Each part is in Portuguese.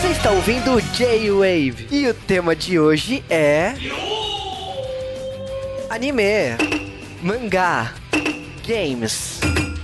Você está ouvindo J-Wave e o tema de hoje é. Anime, mangá, games.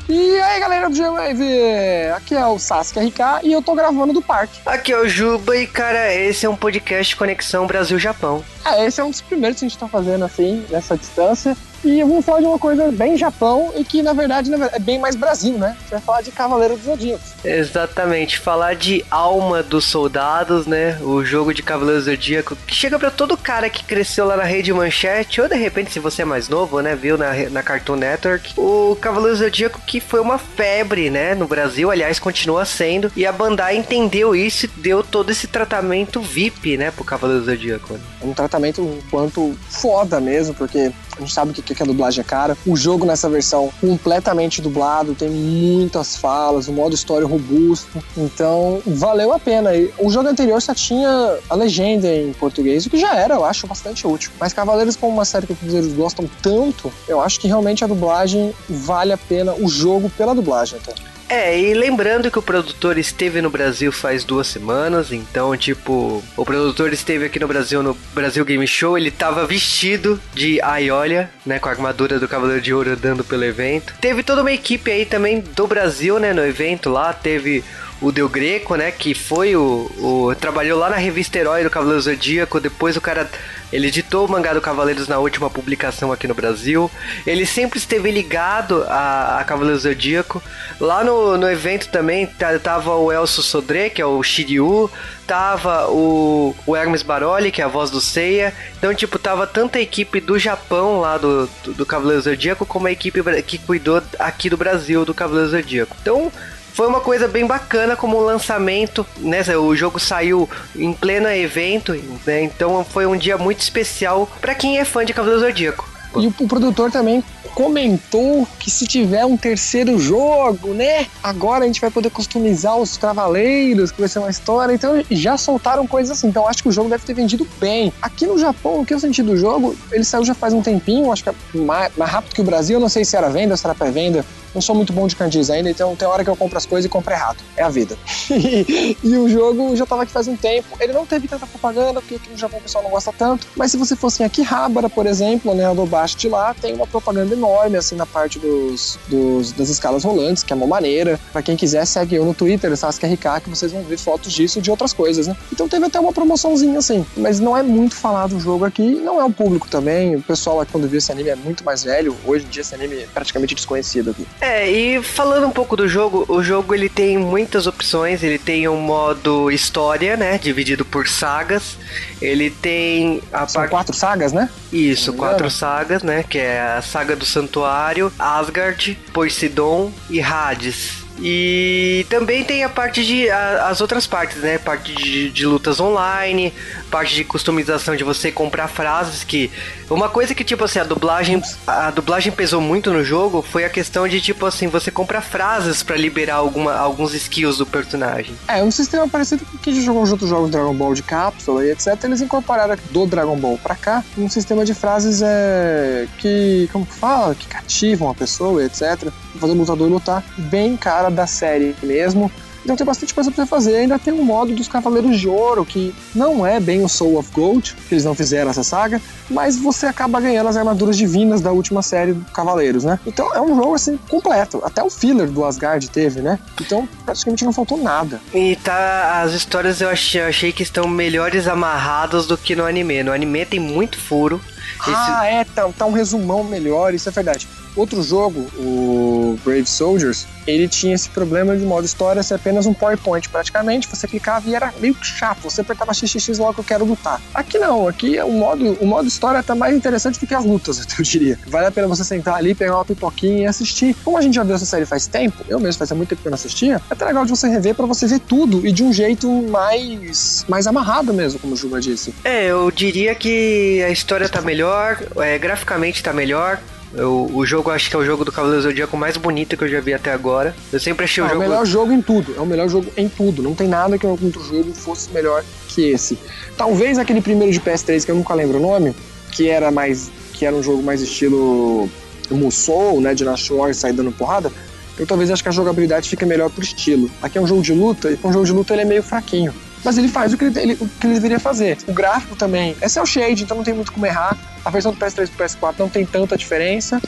E aí galera do G-Wave, aqui é o Sasuke RK e eu tô gravando do parque. Aqui é o Juba e cara, esse é um podcast Conexão Brasil-Japão. É, esse é um dos primeiros que a gente tá fazendo assim, nessa distância. E vamos falar de uma coisa bem Japão e que, na verdade, é bem mais Brasil, né? Você vai falar de Cavaleiro dos Zodíacos. Exatamente, falar de Alma dos Soldados, né? O jogo de Cavaleiro do Zodíaco, que chega para todo cara que cresceu lá na rede Manchete, ou de repente, se você é mais novo, né? Viu na, na Cartoon Network. O Cavaleiro do Zodíaco que foi uma febre, né? No Brasil, aliás, continua sendo. E a Bandai entendeu isso e deu todo esse tratamento VIP, né? Pro Cavaleiro do Zodíaco. Né? Um tratamento quanto foda mesmo, porque a gente sabe o que, que a dublagem é cara. O jogo nessa versão completamente dublado, tem muitas falas, um modo história robusto. Então, valeu a pena. O jogo anterior só tinha a legenda em português, o que já era, eu acho, bastante útil. Mas Cavaleiros, como uma série que os brasileiros gostam tanto, eu acho que realmente a dublagem vale a pena o jogo pela dublagem até. É, e lembrando que o produtor esteve no Brasil faz duas semanas, então, tipo, o produtor esteve aqui no Brasil, no Brasil Game Show, ele tava vestido de Aiolia, né, com a armadura do Cavaleiro de Ouro andando pelo evento. Teve toda uma equipe aí também do Brasil, né, no evento lá, teve o Del Greco, né? Que foi o, o. Trabalhou lá na revista Herói do Cavaleiro Zodíaco. Depois o cara. Ele editou o mangá do Cavaleiros na última publicação aqui no Brasil. Ele sempre esteve ligado a, a Cavaleiro Zodíaco. Lá no, no evento também tava o Elcio Sodré, que é o Shiryu. Tava o, o Hermes Baroli, que é a voz do Seiya. Então, tipo, tava tanta a equipe do Japão lá do, do, do Cavaleiro Zodíaco, como a equipe que cuidou aqui do Brasil do Cavaleiro Zodíaco. Então, foi uma coisa bem bacana como lançamento, né? O jogo saiu em pleno evento, né? Então foi um dia muito especial para quem é fã de Cavaleiro Zodíaco. E o, o produtor também comentou que se tiver um terceiro jogo, né? Agora a gente vai poder customizar os cavaleiros, que vai ser uma história. Então já soltaram coisas assim. Então acho que o jogo deve ter vendido bem. Aqui no Japão, o que eu senti do jogo, ele saiu já faz um tempinho, acho que é mais, mais rápido que o Brasil. Eu não sei se era venda, se era pré-venda não sou muito bom de candies ainda, então tem hora que eu compro as coisas e compro errado. É a vida. e, o jogo já tava aqui faz um tempo. Ele não teve tanta propaganda, porque aqui no Japão o pessoal não gosta tanto. Mas se você fosse em Akihabara, por exemplo, né, do baixo de lá, tem uma propaganda enorme, assim, na parte dos, dos das escalas rolantes, que é uma maneira. Pra quem quiser, segue eu no Twitter, Sasuke RK, que vocês vão ver fotos disso e de outras coisas, né? Então teve até uma promoçãozinha, assim. Mas não é muito falado o jogo aqui, não é o público também. O pessoal aqui, quando viu esse anime, é muito mais velho. Hoje em dia, esse anime é praticamente desconhecido aqui. É, e falando um pouco do jogo, o jogo ele tem muitas opções. Ele tem um modo história, né? Dividido por sagas. Ele tem a São parte... quatro sagas, né? Isso, quatro sagas, né? Que é a saga do Santuário, Asgard, Poseidon e Hades. E também tem a parte de. A, as outras partes, né? Parte de, de, lutas online, parte de customização de você comprar frases que. Uma coisa que, tipo assim, a dublagem. A dublagem pesou muito no jogo foi a questão de, tipo assim, você compra frases para liberar alguma, alguns skills do personagem. É, um sistema parecido com o que jogou os outros jogos Dragon Ball de cápsula e etc. Eles incorporaram do Dragon Ball pra cá um sistema de frases é, que. Como fala? Que cativam a pessoa e etc. Fazer o lutador lutar bem cara da série mesmo. Então tem bastante coisa pra você fazer. Ainda tem um modo dos Cavaleiros de Ouro, que não é bem o Soul of Gold, que eles não fizeram essa saga, mas você acaba ganhando as armaduras divinas da última série do Cavaleiros, né? Então é um jogo assim completo. Até o filler do Asgard teve, né? Então praticamente não faltou nada. E tá, as histórias eu achei, eu achei que estão melhores amarradas do que no anime. No anime tem muito furo. Ah, Esse... é, tá, tá um resumão melhor, isso é verdade. Outro jogo, o Brave Soldiers, ele tinha esse problema de modo história ser apenas um PowerPoint praticamente. Você clicava e era meio chato. Você apertava XXX logo eu quero lutar. Aqui não, aqui o modo, o modo história tá mais interessante do que as lutas, eu diria. Vale a pena você sentar ali, pegar uma pipoquinha e assistir. Como a gente já viu essa série faz tempo, eu mesmo fazia muito tempo que eu não assistia, é até legal de você rever para você ver tudo e de um jeito mais, mais amarrado mesmo, como o Juba disse. É, eu diria que a história tá melhor, é, graficamente tá melhor, eu, o jogo, acho que é o jogo do Cavaleiro Zodíaco mais bonito que eu já vi até agora. Eu sempre achei o jogo. É o melhor jogo em tudo. É o melhor jogo em tudo. Não tem nada que algum outro jogo fosse melhor que esse. Talvez aquele primeiro de PS3, que eu nunca lembro o nome, que era mais. que era um jogo mais estilo Musou, né? De Nash War sair dando porrada. Eu talvez acho que a jogabilidade fica melhor pro estilo. Aqui é um jogo de luta, e com um jogo de luta ele é meio fraquinho. Mas ele faz o que ele, ele, o que ele deveria fazer. O gráfico também é cel shade, então não tem muito como errar. A versão do PS3 e PS4 não tem tanta diferença.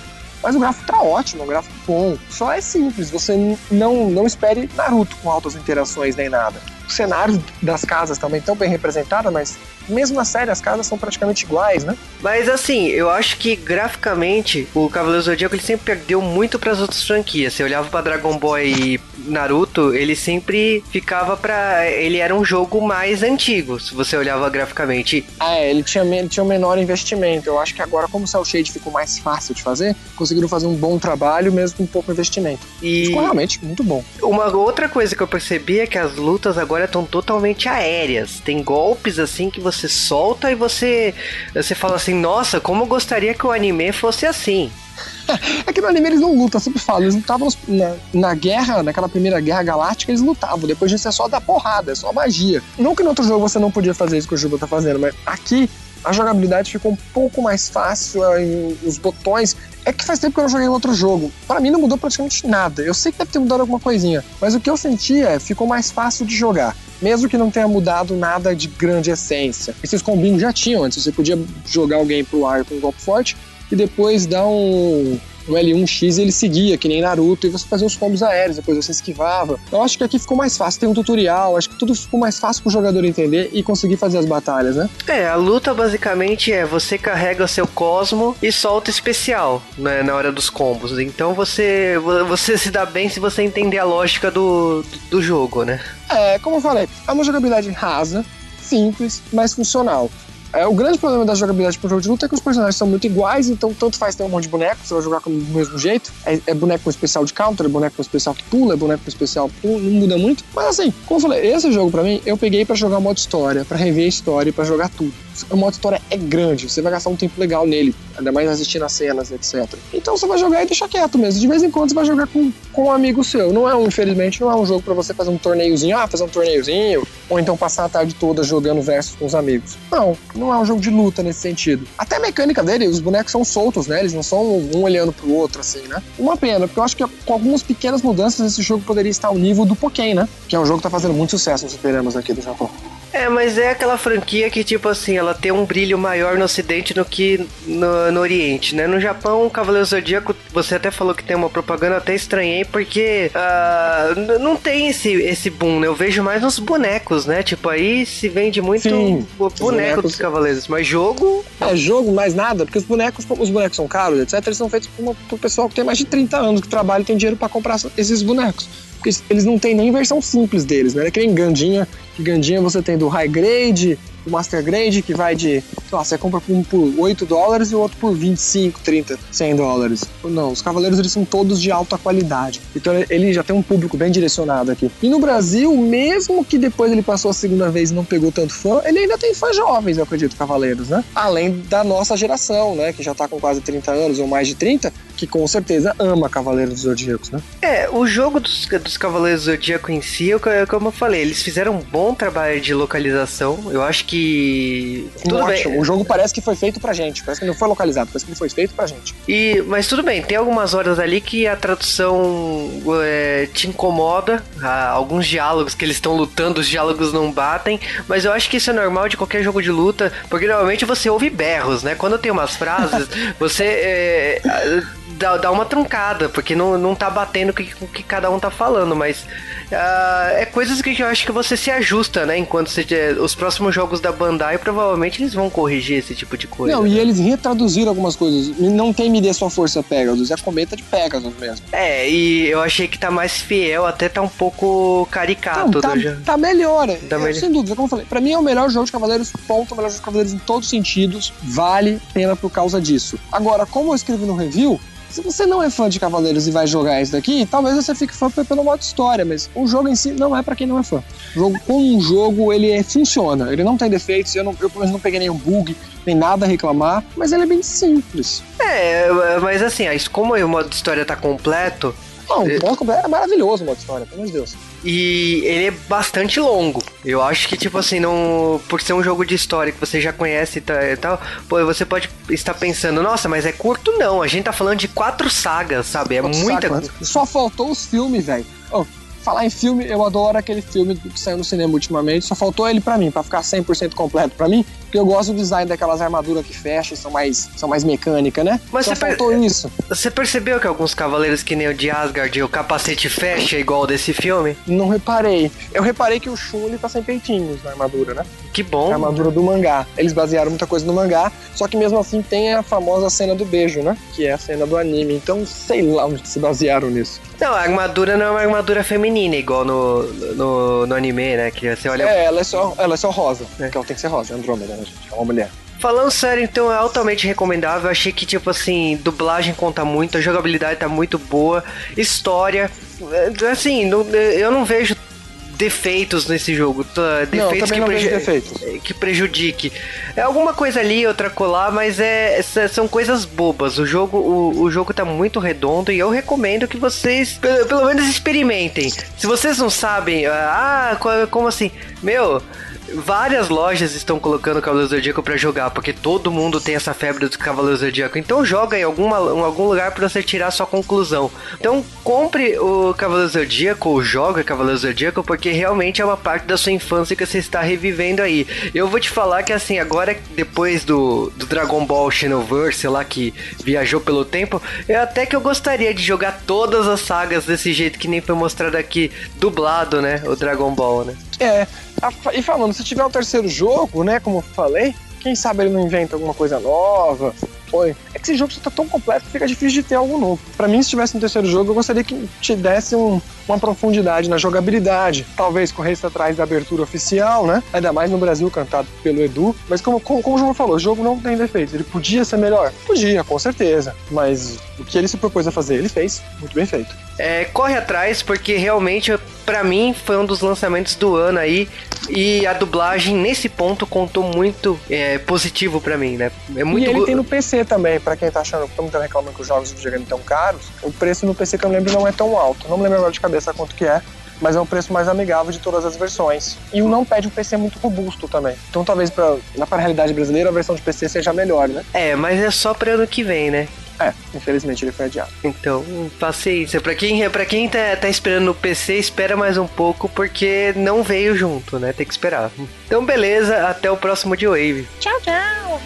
Mas o gráfico tá ótimo, um gráfico bom. Só é simples, você não, não espere Naruto com altas interações nem nada. Os cenários das casas também estão bem representados, mas mesmo na série as casas são praticamente iguais, né? Mas assim, eu acho que graficamente o Cavaleiro Zodíaco ele sempre perdeu muito para as outras franquias. Você olhava para Dragon Ball e Naruto, ele sempre ficava para ele era um jogo mais antigo, se você olhava graficamente. Ah, é, ele tinha, ele tinha um menor investimento. Eu acho que agora como o Cell Shade ficou mais fácil de fazer, conseguiram fazer um bom trabalho mesmo com pouco investimento. E ficou realmente muito bom. Uma outra coisa que eu percebi é que as lutas agora estão totalmente aéreas. Tem golpes assim que você solta e você você fala assim: "Nossa, como eu gostaria que o anime fosse assim". É que no anime eles não lutam, eu sempre falo, eles lutavam na, na, guerra, naquela primeira guerra galáctica, eles lutavam. Depois disso é só dar porrada, é só magia. Não que no outro jogo você não podia fazer isso que o Juba tá fazendo, mas aqui a jogabilidade ficou um pouco mais fácil, os botões. É que faz tempo que eu não joguei outro jogo. Para mim não mudou praticamente nada. Eu sei que deve ter mudado alguma coisinha, mas o que eu senti é ficou mais fácil de jogar. Mesmo que não tenha mudado nada de grande essência. Esses combinhos já tinham antes. Você podia jogar alguém pro ar com um golpe forte e depois dar um, no L1X ele seguia, que nem Naruto, e você fazia os combos aéreos, depois você esquivava. Eu acho que aqui ficou mais fácil, tem um tutorial, acho que tudo ficou mais fácil pro jogador entender e conseguir fazer as batalhas, né? É, a luta basicamente é você carrega seu Cosmo e solta especial né, na hora dos combos. Então você, você se dá bem se você entender a lógica do, do jogo, né? É, como eu falei, é uma jogabilidade rasa, simples, mas funcional. É, o grande problema da jogabilidade pro jogo de luta é que os personagens são muito iguais, então tanto faz ter um monte de boneco, você vai jogar com do mesmo jeito. É, é boneco com especial de counter, é boneco com especial que pula, é boneco com especial que pula, não muda muito. Mas assim, como eu falei, esse jogo para mim, eu peguei para jogar modo história, para rever a história e pra jogar tudo. O modo história é grande, você vai gastar um tempo legal nele, ainda mais assistindo as cenas, etc. Então você vai jogar e deixa quieto mesmo. De vez em quando você vai jogar com, com um amigo seu. Não é um, infelizmente, não é um jogo para você fazer um torneiozinho, ah, fazer um torneiozinho, ou então passar a tarde toda jogando versus com os amigos. Não, não é um jogo de luta nesse sentido. Até a mecânica dele, os bonecos são soltos, né? Eles não são um olhando pro outro, assim, né? Uma pena, porque eu acho que com algumas pequenas mudanças esse jogo poderia estar ao nível do Pokémon, né? Que é um jogo que tá fazendo muito sucesso nos superamas aqui do Japão. É, mas é aquela franquia que, tipo assim, ela tem um brilho maior no ocidente do que no, no oriente, né? No Japão, o Cavaleiro Zodíaco, você até falou que tem uma propaganda, até estranhei, porque uh, não tem esse, esse boom, né? Eu vejo mais nos bonecos, né? Tipo, aí se vende muito Sim, boneco bonecos... dos Cavaleiros, mas jogo... É, jogo, mais nada, porque os bonecos, os bonecos são caros, etc, eles são feitos por, uma, por pessoal que tem mais de 30 anos, que trabalha e tem dinheiro para comprar esses bonecos porque eles não têm nem versão simples deles, né? É que nem Gandinha, que Gandinha você tem do High Grade, o Master Grade, que vai de. Sei lá, você compra um por 8 dólares e o outro por 25, 30, 100 dólares. Não, os Cavaleiros eles são todos de alta qualidade. Então ele já tem um público bem direcionado aqui. E no Brasil, mesmo que depois ele passou a segunda vez e não pegou tanto fã, ele ainda tem fãs jovens, eu acredito, Cavaleiros, né? Além da nossa geração, né? Que já tá com quase 30 anos ou mais de 30, que com certeza ama Cavaleiros dos Zodíacos, né? É, o jogo dos, dos Cavaleiros do Zodíaco em si, como eu falei, eles fizeram um bom trabalho de localização. Eu acho que. Tudo Ótimo. bem. O jogo parece que foi feito pra gente. Parece que não foi localizado, parece que ele foi feito pra gente. E, mas tudo bem, tem algumas horas ali que a tradução é, te incomoda. Há alguns diálogos que eles estão lutando, os diálogos não batem. Mas eu acho que isso é normal de qualquer jogo de luta, porque normalmente você ouve berros, né? Quando tem umas frases, você. É, dá, dá uma truncada, porque não, não tá batendo com o que, que cada um tá falando, mas uh, é coisas que eu acho que você se ajusta, né? Enquanto você, os próximos jogos da Bandai, provavelmente eles vão corrigir esse tipo de coisa. Não, né? e eles retraduziram algumas coisas. Não tem Me Dê Sua Força Pegasus, é a cometa de Pegasus mesmo. É, e eu achei que tá mais fiel, até tá um pouco caricato. Não, tá, tá melhor. Tá melhor. Sem dúvida, como eu falei, pra mim é o melhor jogo de Cavaleiros, ponto, o melhor jogo de Cavaleiros em todos os sentidos, vale pena por causa disso. Agora, como eu escrevi no review, se você não é fã de Cavaleiros e vai jogar isso daqui, talvez você fique fã pelo modo história, mas o jogo em si não é para quem não é fã. O jogo, como um jogo, ele é, funciona, ele não tem defeitos, eu, não, eu pelo menos não peguei nenhum bug, nem nada a reclamar, mas ele é bem simples. É, mas assim, como o modo história tá completo, não, o modo é maravilhoso o modo história, pelo amor de Deus. E ele é bastante longo. Eu acho que, tipo assim, não. Por ser um jogo de história que você já conhece e tal, pô, você pode estar pensando, nossa, mas é curto? Não. A gente tá falando de quatro sagas, sabe? É quatro muita. Sagas. Só faltou os filmes, velho. Oh, falar em filme, eu adoro aquele filme que saiu no cinema ultimamente. Só faltou ele para mim, para ficar 100% completo para mim, eu gosto do design daquelas armaduras que fecham, são mais, são mais mecânicas, né? Mas Só você faltou per- isso. Você percebeu que alguns cavaleiros que nem o de Asgard, o capacete fecha igual desse filme? Não reparei. Eu reparei que o Shun ele tá sem peitinhos na armadura, né? Que A bom. armadura do mangá. Eles basearam muita coisa no mangá, só que mesmo assim tem a famosa cena do beijo, né? Que é a cena do anime. Então, sei lá onde se basearam nisso. Não, a armadura não é uma armadura feminina, igual no, no, no anime, né? Que você olha. É, ela é só, ela é só rosa. É. Porque ela tem que ser rosa, é Andrômeda, né, gente? É uma mulher. Falando sério, então é altamente recomendável. Achei que, tipo assim, dublagem conta muito, a jogabilidade tá muito boa, história. é, Assim, não- eu não vejo defeitos nesse jogo. tá, Não, Defeitos que, não vejo preju- defeitos. que prejudique. É alguma coisa ali, outra colar, mas é, são coisas bobas. O jogo, o, o jogo tá muito redondo e eu recomendo que vocês, pelo, pelo menos, experimentem. Se vocês não sabem, ah, como assim? Meu. Várias lojas estão colocando o Cavaleiro Zodíaco pra jogar, porque todo mundo tem essa febre do Cavaleiro Zodíaco. Então joga em alguma, em algum lugar pra você tirar sua conclusão. Então compre o Cavaleiro Zodíaco ou joga Cavaleiro Zodíaco, porque realmente é uma parte da sua infância que você está revivendo aí. Eu vou te falar que assim, agora depois do, do Dragon Ball Xenoverse lá que viajou pelo tempo, eu até que eu gostaria de jogar todas as sagas desse jeito que nem foi mostrado aqui, dublado, né? O Dragon Ball, né? É, e falando, se tiver o terceiro jogo, né, como eu falei, quem sabe ele não inventa alguma coisa nova. Oi. É que esse jogo já tá tão completo que fica difícil de ter algo novo. Pra mim, se tivesse um terceiro jogo, eu gostaria que te desse um- uma profundidade na jogabilidade. Talvez corresse atrás da abertura oficial, né? Ainda mais no Brasil, cantado pelo Edu. Mas como, como, como o João falou, o jogo não tem defeitos. Ele podia ser melhor? Podia, com certeza. Mas o que ele se propôs a fazer, ele fez. Muito bem feito. É, corre atrás, porque realmente, pra mim, foi um dos lançamentos do ano aí. E a dublagem, nesse ponto, contou muito é, positivo pra mim, né? É muito e ele tem no PC também, pra quem tá achando que todo mundo reclamando que os jogos de videogame tão caros, o preço no PC que eu lembro não é tão alto. Não me lembro agora de cabeça quanto que é, mas é um preço mais amigável de todas as versões. E o não pede um PC muito robusto também. Então talvez pra, na para a realidade brasileira a versão de PC seja melhor, né? É, mas é só pra ano que vem, né? É, infelizmente ele foi adiado. Então, paciência. Pra quem, pra quem tá, tá esperando no PC, espera mais um pouco, porque não veio junto, né? Tem que esperar. Então, beleza, até o próximo de Wave. Tchau, tchau.